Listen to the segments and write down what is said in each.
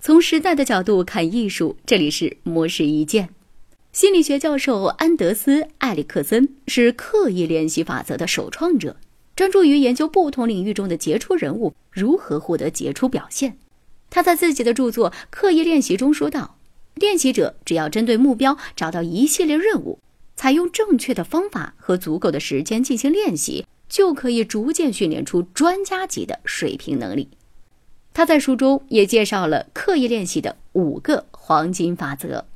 从时代的角度看艺术，这里是模式一见。心理学教授安德斯·埃里克森是刻意练习法则的首创者，专注于研究不同领域中的杰出人物如何获得杰出表现。他在自己的著作《刻意练习》中说道：“练习者只要针对目标找到一系列任务，采用正确的方法和足够的时间进行练习，就可以逐渐训练出专家级的水平能力。”他在书中也介绍了刻意练习的五个黄金法则。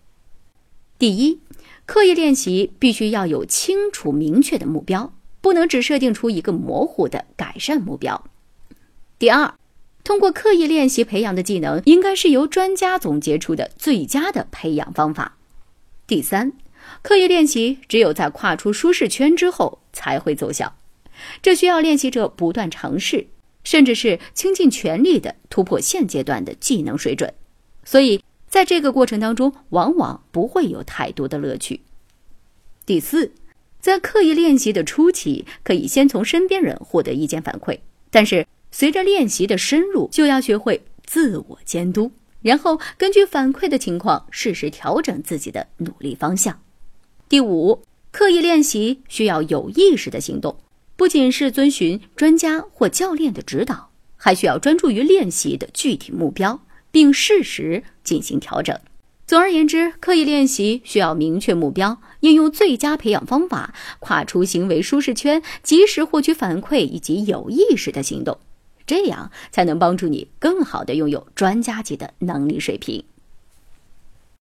第一，刻意练习必须要有清楚明确的目标，不能只设定出一个模糊的改善目标。第二，通过刻意练习培养的技能，应该是由专家总结出的最佳的培养方法。第三，刻意练习只有在跨出舒适圈之后才会奏效，这需要练习者不断尝试。甚至是倾尽全力的突破现阶段的技能水准，所以在这个过程当中，往往不会有太多的乐趣。第四，在刻意练习的初期，可以先从身边人获得意见反馈，但是随着练习的深入，就要学会自我监督，然后根据反馈的情况，适时调整自己的努力方向。第五，刻意练习需要有意识的行动。不仅是遵循专家或教练的指导，还需要专注于练习的具体目标，并适时进行调整。总而言之，刻意练习需要明确目标，应用最佳培养方法，跨出行为舒适圈，及时获取反馈以及有意识的行动，这样才能帮助你更好的拥有专家级的能力水平。